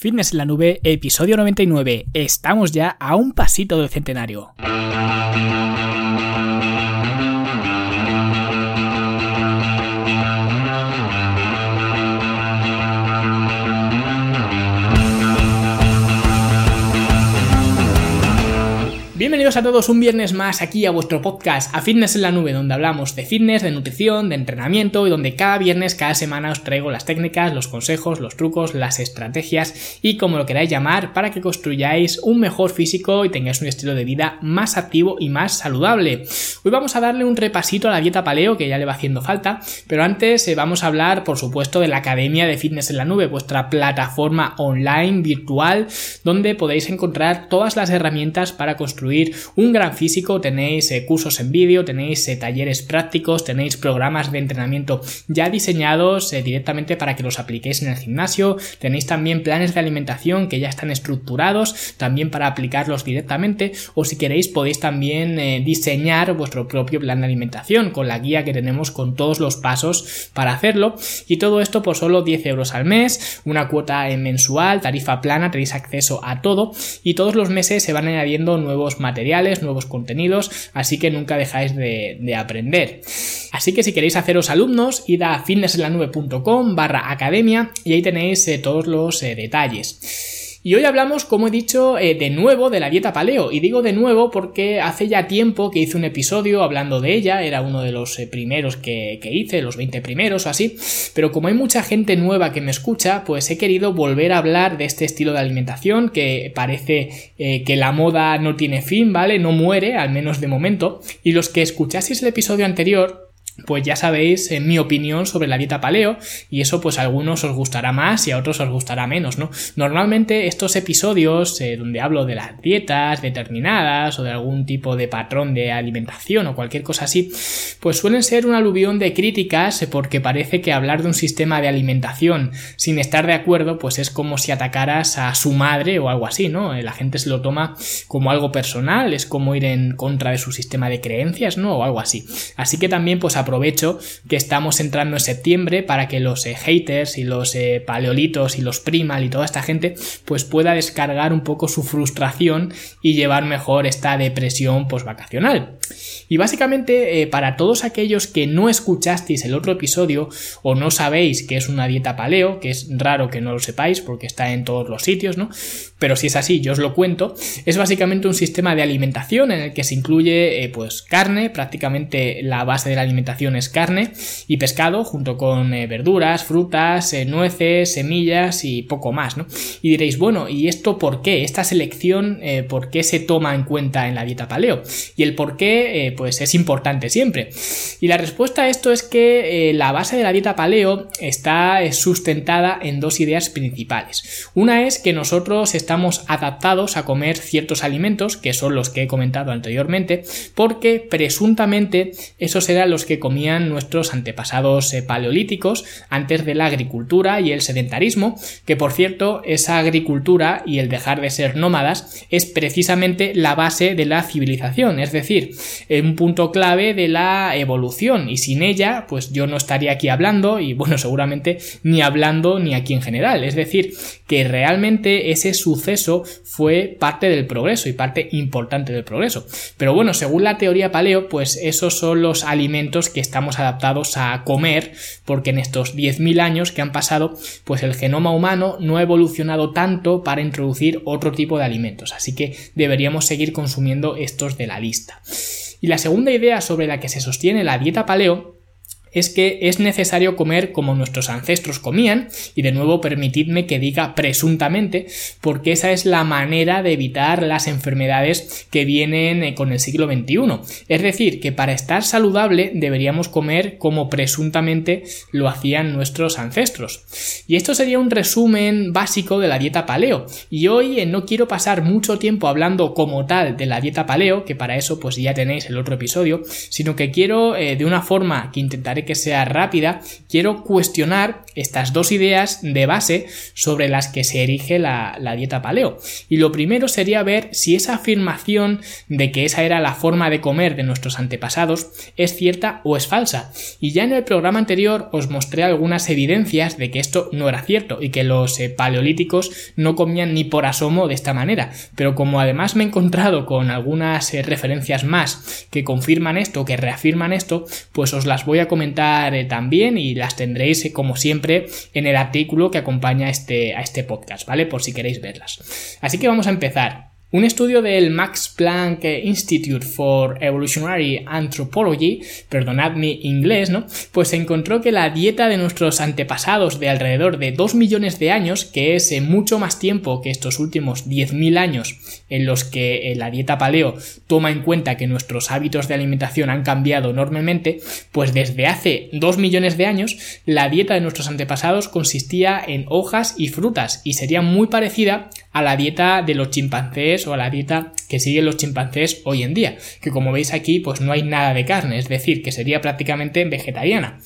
Fitness en la Nube, episodio 99. Estamos ya a un pasito del centenario. Bienvenidos a todos un viernes más aquí a vuestro podcast A Fitness en la Nube, donde hablamos de fitness, de nutrición, de entrenamiento y donde cada viernes, cada semana os traigo las técnicas, los consejos, los trucos, las estrategias y como lo queráis llamar para que construyáis un mejor físico y tengáis un estilo de vida más activo y más saludable. Hoy vamos a darle un repasito a la dieta paleo que ya le va haciendo falta, pero antes eh, vamos a hablar por supuesto de la Academia de Fitness en la Nube, vuestra plataforma online virtual donde podéis encontrar todas las herramientas para construir un gran físico, tenéis eh, cursos en vídeo, tenéis eh, talleres prácticos, tenéis programas de entrenamiento ya diseñados eh, directamente para que los apliquéis en el gimnasio, tenéis también planes de alimentación que ya están estructurados también para aplicarlos directamente o si queréis podéis también diseñar vuestro propio plan de alimentación con la guía que tenemos con todos los pasos para hacerlo. Y todo esto por solo 10 euros al mes, una cuota mensual, tarifa plana, tenéis acceso a todo y todos los meses se van añadiendo nuevos materiales, nuevos contenidos, así que nunca dejáis de, aprender. Así que si queréis haceros alumnos, id a fitnessenlanube.com barra academia y ahí tenéis eh, todos los eh, detalles. Y hoy hablamos, como he dicho, eh, de nuevo de la dieta paleo. Y digo de nuevo porque hace ya tiempo que hice un episodio hablando de ella, era uno de los eh, primeros que, hice, los 20 primeros o así. Pero como hay mucha gente nueva que me escucha, pues he querido volver a hablar de este estilo de alimentación que parece eh, que la moda no tiene fin, ¿vale? No muere, al menos de momento. Y los que escuchaseis el episodio anterior, pues ya sabéis en mi opinión sobre la dieta paleo y eso pues a algunos os gustará más y a otros os gustará menos, ¿no? Normalmente estos episodios eh, donde hablo de las dietas determinadas o de algún tipo de patrón de alimentación o cualquier cosa así, pues suelen ser un aluvión de críticas porque parece que hablar de un sistema de alimentación sin estar de acuerdo pues es como si atacaras a su madre o algo así, ¿no? La gente se lo toma como algo personal, es como ir en contra de su sistema de creencias, ¿no? O algo así. Así que también pues aprovecho que estamos entrando en septiembre para que los eh, haters y los eh, paleolitos y los primal y toda esta gente pues pueda descargar un poco su frustración y llevar mejor esta depresión vacacional Y básicamente eh, para todos aquellos que no escuchasteis el otro episodio o no sabéis que es una dieta paleo, que es raro que no lo sepáis porque está en todos los sitios, ¿no? Pero si es así, yo os lo cuento, es básicamente un sistema de alimentación en el que se incluye pues carne, prácticamente la base de la alimentación es carne y pescado junto con eh, verduras, frutas, eh, nueces, semillas y poco más, ¿no? Y diréis, bueno, ¿y esto por qué? Esta selección, eh, ¿por qué se toma en cuenta en la dieta paleo? Y el por qué, pues es importante siempre. Y la respuesta a esto es que la base de la dieta paleo está sustentada en dos ideas principales. Una es que nosotros estamos adaptados a comer ciertos alimentos, que son los que he comentado anteriormente, porque presuntamente esos eran los que comían nuestros antepasados eh, paleolíticos antes de la agricultura y el sedentarismo, que por cierto, esa agricultura y el dejar de ser nómadas es precisamente la base de la civilización, es decir, un punto clave de la evolución y sin ella, pues yo no estaría aquí hablando y bueno, seguramente ni hablando ni aquí en general, es decir, que realmente ese suceso fue parte del progreso y parte importante del progreso. Pero bueno, según la teoría paleo, pues esos son los alimentos que estamos adaptados a comer, porque en estos 10.000 años que han pasado, pues el genoma humano no ha evolucionado tanto para introducir otro tipo de alimentos, así que deberíamos seguir consumiendo estos de la lista. Y la segunda idea sobre la que se sostiene la dieta paleo es que es necesario comer como nuestros ancestros comían, y de nuevo permitidme que diga presuntamente, porque esa es la manera de evitar las enfermedades que vienen eh, con el siglo XXI. Es decir, que para estar saludable deberíamos comer como presuntamente lo hacían nuestros ancestros. Y esto sería un resumen básico de la dieta paleo. Y hoy eh, no quiero pasar mucho tiempo hablando como tal de la dieta paleo, que para eso pues ya tenéis el otro episodio, sino que quiero eh, de una forma que intentaré que sea rápida, quiero cuestionar estas dos ideas de base sobre las que se erige la, la dieta paleo. Y lo primero sería ver si esa afirmación de que esa era la forma de comer de nuestros antepasados es cierta o es falsa. Y ya en el programa anterior os mostré algunas evidencias de que esto no era cierto y que los eh, paleolíticos no comían ni por asomo de esta manera. Pero como además me he encontrado con algunas eh, referencias más que confirman esto, que reafirman esto, pues os las voy a comentar eh, también y las tendréis como siempre en el artículo que acompaña este, a este podcast, ¿vale? Por si queréis verlas. Así que vamos a empezar. Un estudio del Max Planck Institute for Evolutionary Anthropology, perdonad mi inglés, ¿no? Pues encontró que la dieta de nuestros antepasados de alrededor de 2 millones de años, que es eh, mucho más tiempo que estos últimos 10.000 años en los que eh, la dieta paleo toma en cuenta que nuestros hábitos de alimentación han cambiado enormemente, pues desde hace 2 millones de años la dieta de nuestros antepasados consistía en hojas y frutas y sería muy parecida a la dieta de los chimpancés o a la dieta que siguen los chimpancés hoy en día, que como veis aquí pues no hay nada de carne, es decir, que sería prácticamente vegetariana.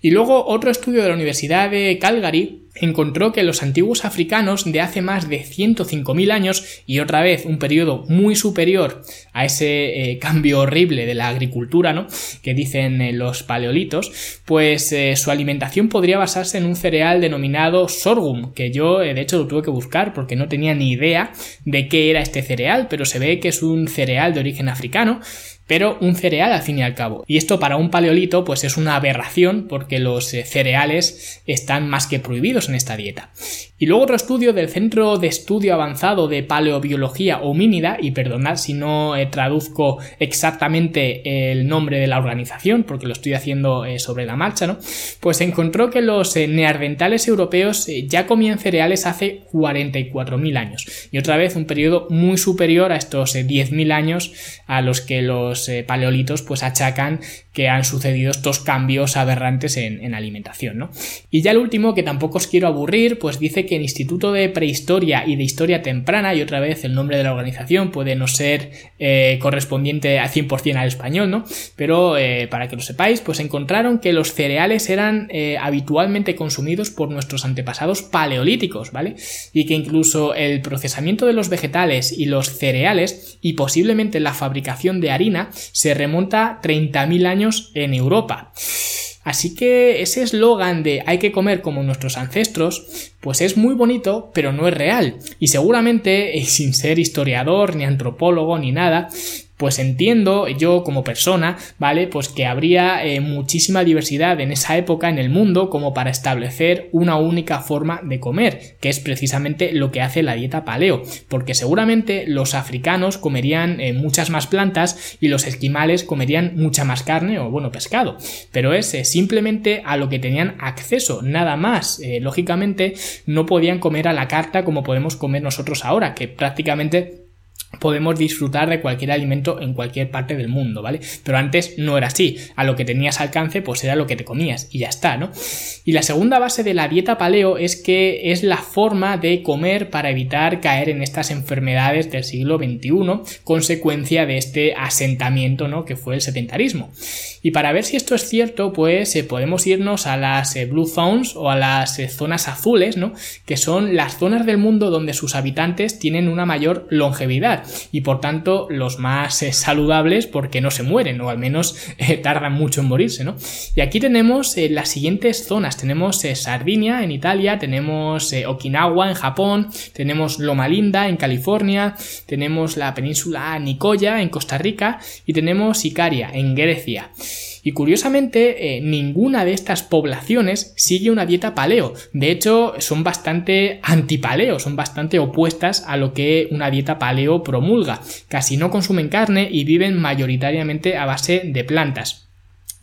Y luego otro estudio de la Universidad de Calgary encontró que los antiguos africanos de hace más de 105.000 años y otra vez un periodo muy superior a ese eh, cambio horrible de la agricultura, ¿no? que dicen eh, los paleolitos, pues eh, su alimentación podría basarse en un cereal denominado sorghum, que yo de hecho lo tuve que buscar porque no tenía ni idea de qué era este cereal, pero se ve que es un cereal de origen africano pero un cereal al fin y al cabo. Y esto para un paleolito pues es una aberración porque los eh, cereales están más que prohibidos en esta dieta. Y luego otro estudio del Centro de Estudio Avanzado de Paleobiología Homínida, y perdonad si no eh, traduzco exactamente el nombre de la organización, porque lo estoy haciendo eh, sobre la marcha, ¿no? Pues encontró que los neandertales europeos ya comían cereales hace 44.000 años. Y otra vez un periodo muy superior a estos 10.000 años a los que los eh, paleolitos pues achacan que han sucedido estos cambios aberrantes en, alimentación, ¿no? Y ya el último, que tampoco os quiero aburrir, pues dice que el Instituto de Prehistoria y de Historia Temprana, y otra vez el nombre de la organización puede no ser eh, correspondiente al 100% al español, ¿no? Pero eh, para que lo sepáis, pues encontraron que los cereales eran habitualmente consumidos por nuestros antepasados paleolíticos, ¿vale? Y que incluso el procesamiento de los vegetales y los cereales y posiblemente la fabricación de harina se remonta 30.000 años en Europa. Así que ese eslogan de hay que comer como nuestros ancestros, pues es muy bonito, pero no es real. Y seguramente, sin ser historiador, ni antropólogo, ni nada, pues entiendo yo como persona, ¿vale? Pues que habría eh, muchísima diversidad en esa época en el mundo como para establecer una única forma de comer, que es precisamente lo que hace la dieta paleo, porque seguramente los africanos comerían eh, muchas más plantas y los esquimales comerían mucha más carne o bueno, pescado, pero es eh, simplemente a lo que tenían acceso, nada más. lógicamente no podían comer a la carta como podemos comer nosotros ahora, que prácticamente podemos disfrutar de cualquier alimento en cualquier parte del mundo, ¿vale? Pero antes no era así. A lo que tenías alcance, pues era lo que te comías y ya está, ¿no? Y la segunda base de la dieta paleo es que es la forma de comer para evitar caer en estas enfermedades del siglo XXI, consecuencia de este asentamiento, ¿no? Que fue el sedentarismo. Y para ver si esto es cierto, pues eh, podemos irnos a las eh, Blue Zones o a las eh, zonas azules, ¿no? Que son las zonas del mundo donde sus habitantes tienen una mayor longevidad y por tanto los más eh, saludables porque no se mueren o al menos eh, tardan mucho en morirse, ¿no? Y aquí tenemos eh, las siguientes zonas, tenemos Sardinia en Italia, tenemos Okinawa en Japón, tenemos Loma Linda en California, tenemos la península Nicoya en Costa Rica y tenemos Icaria en Grecia. Y curiosamente, eh, ninguna de estas poblaciones sigue una dieta paleo. De hecho, son bastante antipaleo, son bastante opuestas a lo que una dieta paleo promulga. Casi no consumen carne y viven mayoritariamente a base de plantas.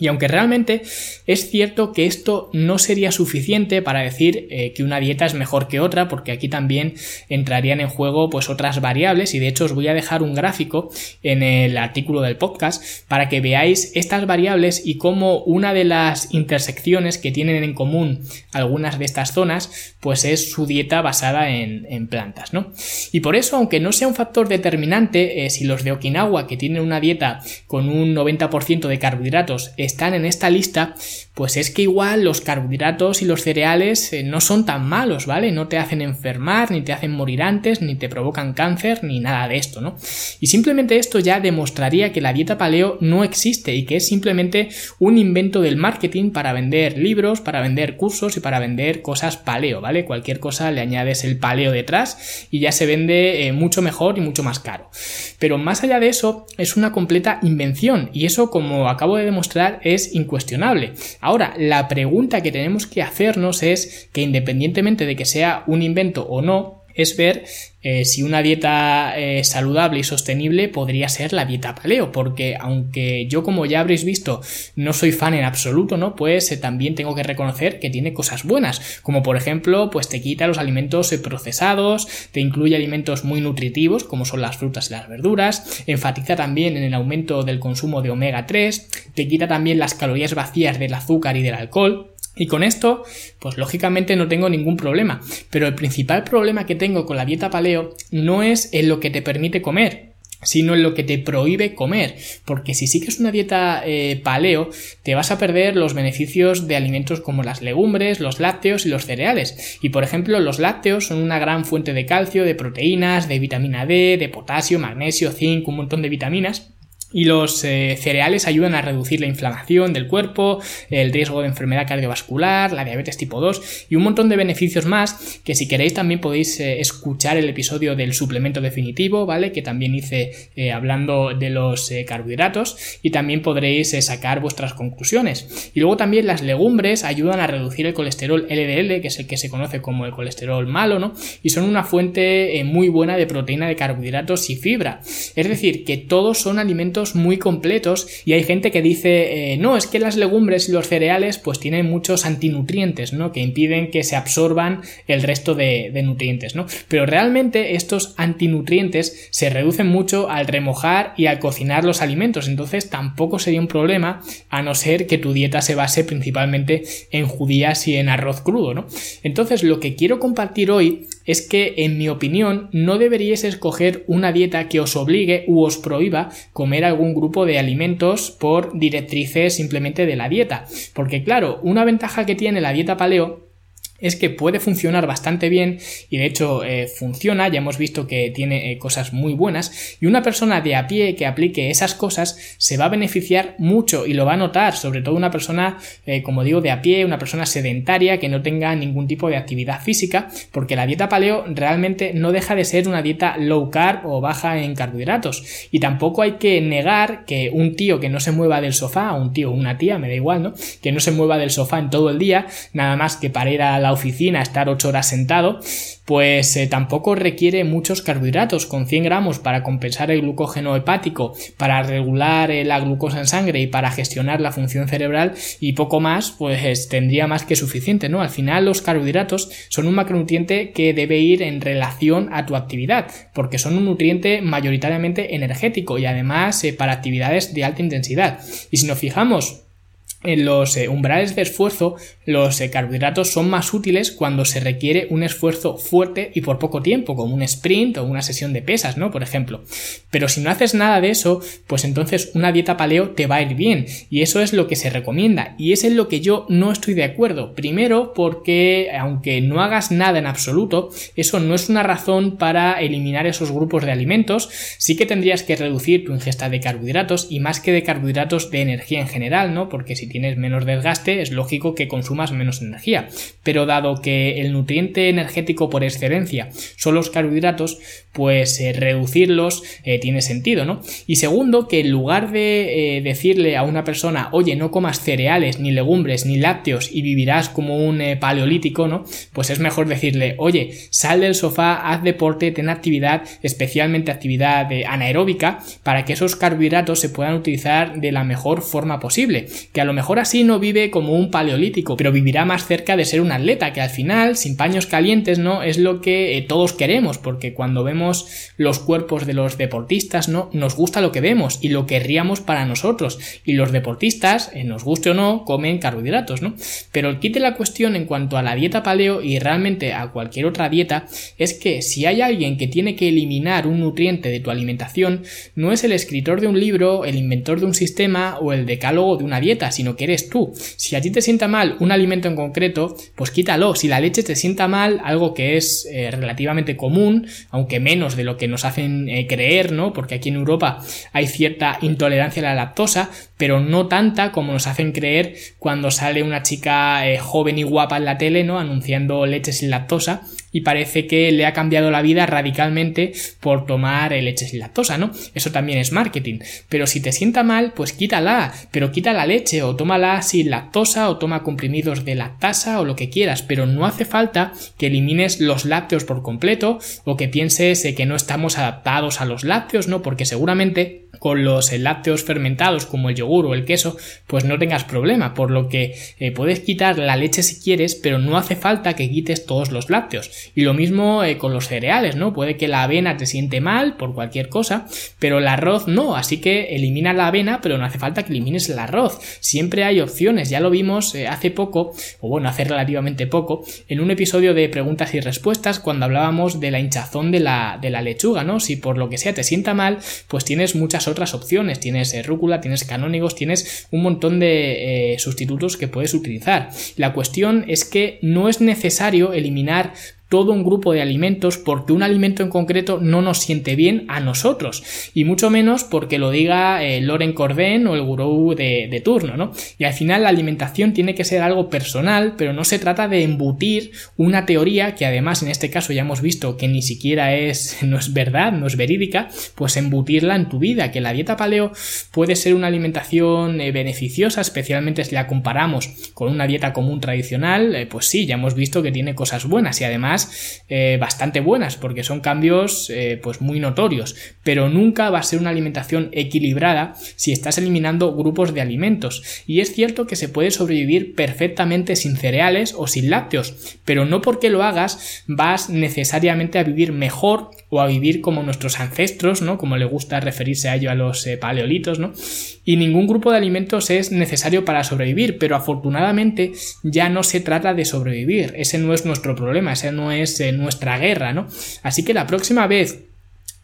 Y aunque realmente es cierto que esto no sería suficiente para decir eh, que una dieta es mejor que otra, porque aquí también entrarían en juego pues otras variables y de hecho os voy a dejar un gráfico en el artículo del podcast para que veáis estas variables y cómo una de las intersecciones que tienen en común algunas de estas zonas pues es su dieta basada en, plantas, ¿no? Y por eso, aunque no sea un factor determinante, eh, si los de Okinawa que tienen una dieta con un 90% de carbohidratos están en esta lista, pues es que igual los carbohidratos y los cereales eh, no son tan malos, ¿vale? No te hacen enfermar, ni te hacen morir antes, ni te provocan cáncer, ni nada de esto, ¿no? Y simplemente esto ya demostraría que la dieta paleo no existe y que es simplemente un invento del marketing para vender libros, para vender cursos y para vender cosas paleo, ¿vale? Cualquier cosa le añades el paleo detrás y ya se vende eh, mucho mejor y mucho más caro. Pero más allá de eso, es una completa invención y eso, como acabo de demostrar, es incuestionable. Ahora, la pregunta que tenemos que hacernos es que independientemente de que sea un invento o no, es ver eh, si una dieta eh, saludable y sostenible podría ser la dieta paleo, porque aunque yo como ya habréis visto no soy fan en absoluto, ¿no? Pues eh, también tengo que reconocer que tiene cosas buenas, como por ejemplo, pues te quita los alimentos procesados, te incluye alimentos muy nutritivos, como son las frutas y las verduras, enfatiza también en el aumento del consumo de omega 3, te quita también las calorías vacías del azúcar y del alcohol, y con esto, pues lógicamente no tengo ningún problema. Pero el principal problema que tengo con la dieta paleo no es en lo que te permite comer, sino en lo que te prohíbe comer. Porque si sigues una dieta eh, paleo, te vas a perder los beneficios de alimentos como las legumbres, los lácteos y los cereales. Y por ejemplo, los lácteos son una gran fuente de calcio, de proteínas, de vitamina D, de potasio, magnesio, zinc, un montón de vitaminas y los eh, cereales ayudan a reducir la inflamación del cuerpo, el riesgo de enfermedad cardiovascular, la diabetes tipo 2 y un montón de beneficios más que si queréis también podéis eh, escuchar el episodio del suplemento definitivo, ¿vale? Que también hice eh, hablando de los carbohidratos y también podréis sacar vuestras conclusiones. Y luego también las legumbres ayudan a reducir el colesterol LDL, que es el que se conoce como el colesterol malo, ¿no? Y son una fuente muy buena de proteína de carbohidratos y fibra. Es decir, que todos son alimentos muy completos y hay gente que dice, eh, no, es que las legumbres y los cereales pues tienen muchos antinutrientes, ¿no? Que impiden que se absorban el resto de, nutrientes, ¿no? Pero realmente estos antinutrientes se reducen mucho al remojar y al cocinar los alimentos, entonces tampoco sería un problema a no ser que tu dieta se base principalmente en judías y en arroz crudo, ¿no? Entonces lo que quiero compartir hoy es que, en mi opinión, no deberíais escoger una dieta que os obligue u os prohíba comer algún grupo de alimentos por directrices simplemente de la dieta. Porque claro, una ventaja que tiene la dieta paleo es que puede funcionar bastante bien y de hecho eh, funciona, ya hemos visto que tiene eh, cosas muy buenas. Y una persona de a pie que aplique esas cosas se va a beneficiar mucho y lo va a notar, sobre todo una persona, eh, como digo, de a pie, una persona sedentaria que no tenga ningún tipo de actividad física, porque la dieta paleo realmente no deja de ser una dieta low carb o baja en carbohidratos. Y tampoco hay que negar que un tío que no se mueva del sofá, un tío una tía, me da igual, ¿no? Que no se mueva del sofá en todo el día, nada más que para ir a la oficina, estar 8 horas sentado, pues eh, tampoco requiere muchos carbohidratos, con 100 gramos para compensar el glucógeno hepático, para regular eh, la glucosa en sangre y para gestionar la función cerebral y poco más, pues tendría más que suficiente, ¿no? Al final los carbohidratos son un macronutriente que debe ir en relación a tu actividad, porque son un nutriente mayoritariamente energético y además eh, para actividades de alta intensidad. Y si nos fijamos en los eh, umbrales de esfuerzo, los eh, carbohidratos son más útiles cuando se requiere un esfuerzo fuerte y por poco tiempo, como un sprint o una sesión de pesas, ¿no? Por ejemplo. Pero si no haces nada de eso, pues entonces una dieta paleo te va a ir bien. Y eso es lo que se recomienda. Y es en lo que yo no estoy de acuerdo. Primero, porque aunque no hagas nada en absoluto, eso no es una razón para eliminar esos grupos de alimentos. Sí que tendrías que reducir tu ingesta de carbohidratos y más que de carbohidratos de energía en general, ¿no? Porque si tienes menos desgaste, es lógico que consumas menos energía. Pero dado que el nutriente energético por excelencia son los carbohidratos, pues eh, reducirlos eh, tiene sentido, ¿no? Y segundo, que en lugar de eh, decirle a una persona, oye, no comas cereales, ni legumbres, ni lácteos y vivirás como un paleolítico, ¿no? Pues es mejor decirle, oye, sal del sofá, haz deporte, ten actividad, especialmente actividad anaeróbica, para que esos carbohidratos se puedan utilizar de la mejor forma posible. Que a lo mejor así no vive como un paleolítico, pero vivirá más cerca de ser un atleta, que al final, sin paños calientes, ¿no? Es lo que eh, todos queremos, porque cuando vemos los cuerpos de los deportistas, ¿no? Nos gusta lo que vemos y lo querríamos para nosotros. Y los deportistas, eh, nos guste o no, comen carbohidratos, ¿no? Pero el quite la cuestión en cuanto a la dieta paleo y realmente a cualquier otra dieta es que si hay alguien que tiene que eliminar un nutriente de tu alimentación, no es el escritor de un libro, el inventor de un sistema o el decálogo de una dieta, sino que eres tú. Si a ti te sienta mal un alimento en concreto, pues quítalo. Si la leche te sienta mal, algo que es eh, relativamente común, aunque menos de lo que nos hacen eh, creer, ¿no? Porque aquí en Europa hay cierta intolerancia a la lactosa, pero no tanta como nos hacen creer cuando sale una chica eh, joven y guapa en la tele, ¿no? Anunciando leche sin lactosa y parece que le ha cambiado la vida radicalmente por tomar leche sin lactosa, ¿no? Eso también es marketing. Pero si te sienta mal, pues quítala, pero quita la leche o tómala sin lactosa o toma comprimidos de lactasa o lo que quieras, pero no hace falta que elimines los lácteos por completo o que pienses eh, que no estamos adaptados a los lácteos, ¿no? Porque seguramente con los lácteos fermentados como el yogur o el queso, pues no tengas problema, por lo que eh, puedes quitar la leche si quieres, pero no hace falta que quites todos los lácteos. Y lo mismo eh, con los cereales, ¿no? Puede que la avena te siente mal por cualquier cosa, pero el arroz no, así que elimina la avena, pero no hace falta que elimines el arroz. Siempre hay opciones, ya lo vimos eh, hace poco, o bueno, hace relativamente poco, en un episodio de preguntas y respuestas cuando hablábamos de la hinchazón de la, de la lechuga, ¿no? Si por lo que sea te sienta mal, pues tienes muchas otras opciones. Tienes eh, rúcula, tienes canónigos, tienes un montón de eh, sustitutos que puedes utilizar. La cuestión es que no es necesario eliminar todo un grupo de alimentos porque un alimento en concreto no nos siente bien a nosotros y mucho menos porque lo diga eh, Loren Corden o el gurú de, de, turno, ¿no? Y al final la alimentación tiene que ser algo personal, pero no se trata de embutir una teoría que además en este caso ya hemos visto que ni siquiera es no es verdad, no es verídica, pues embutirla en tu vida, que la dieta paleo puede ser una alimentación eh, beneficiosa, especialmente si la comparamos con una dieta común tradicional, eh, pues sí, ya hemos visto que tiene cosas buenas y además eh, bastante buenas porque son cambios eh, pues muy notorios. Pero nunca va a ser una alimentación equilibrada si estás eliminando grupos de alimentos. Y es cierto que se puede sobrevivir perfectamente sin cereales o sin lácteos pero no porque lo hagas vas necesariamente a vivir mejor o a vivir como nuestros ancestros, ¿no? Como le gusta referirse a ello a los eh, paleolitos, ¿no? Y ningún grupo de alimentos es necesario para sobrevivir, pero afortunadamente ya no se trata de sobrevivir, ese no es nuestro problema, esa no es eh, nuestra guerra, ¿no? Así que la próxima vez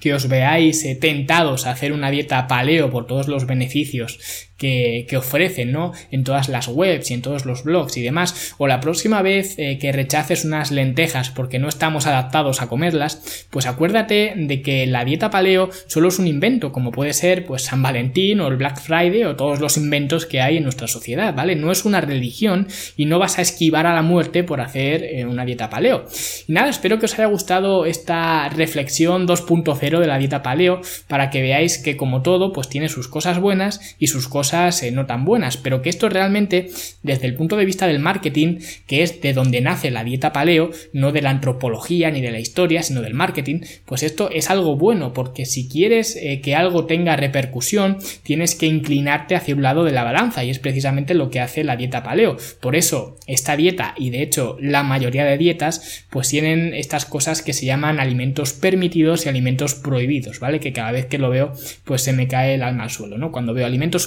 que os veáis eh, tentados a hacer una dieta paleo por todos los beneficios que, ofrecen, ¿no? En todas las webs y en todos los blogs y demás. O la próxima vez eh, que rechaces unas lentejas porque no estamos adaptados a comerlas, pues acuérdate de que la dieta paleo solo es un invento, como puede ser pues San Valentín o el Black Friday o todos los inventos que hay en nuestra sociedad, ¿vale? No es una religión y no vas a esquivar a la muerte por hacer eh, una dieta paleo. Y nada, espero que os haya gustado esta reflexión 2.0 de la dieta paleo para que veáis que como todo pues tiene sus cosas buenas y sus cosas eh, no tan buenas, pero que esto realmente, desde el punto de vista del marketing, que es de donde nace la dieta paleo, no de la antropología ni de la historia, sino del marketing, pues esto es algo bueno, porque si quieres eh, que algo tenga repercusión, tienes que inclinarte hacia un lado de la balanza, y es precisamente lo que hace la dieta paleo. Por eso, esta dieta, y de hecho la mayoría de dietas, pues tienen estas cosas que se llaman alimentos permitidos y alimentos prohibidos, ¿vale? Que cada vez que lo veo, pues se me cae el alma al suelo, ¿no? Cuando veo alimentos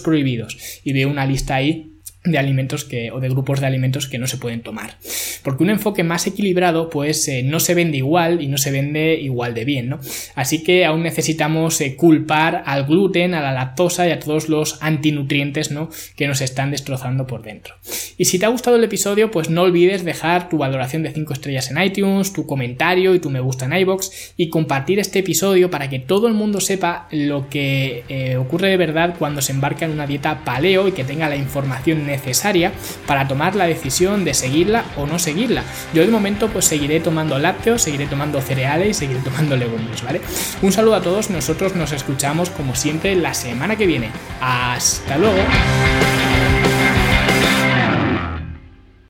y veo una lista ahí de alimentos que, o de grupos de alimentos que no se pueden tomar. Porque un enfoque más equilibrado, pues eh, no se vende igual y no se vende igual de bien, ¿no? Así que aún necesitamos eh, culpar al gluten, a la lactosa y a todos los antinutrientes, ¿no? Que nos están destrozando por dentro. Y si te ha gustado el episodio, pues no olvides dejar tu valoración de 5 estrellas en iTunes, tu comentario y tu me gusta en iBox y compartir este episodio para que todo el mundo sepa lo que eh, ocurre de verdad cuando se embarca en una dieta paleo y que tenga la información necesaria para tomar la decisión de seguirla o no seguirla. Yo de momento pues seguiré tomando lácteos, seguiré tomando cereales y seguiré tomando legumbres, ¿vale? Un saludo a todos, nosotros nos escuchamos como siempre la semana que viene. Hasta luego.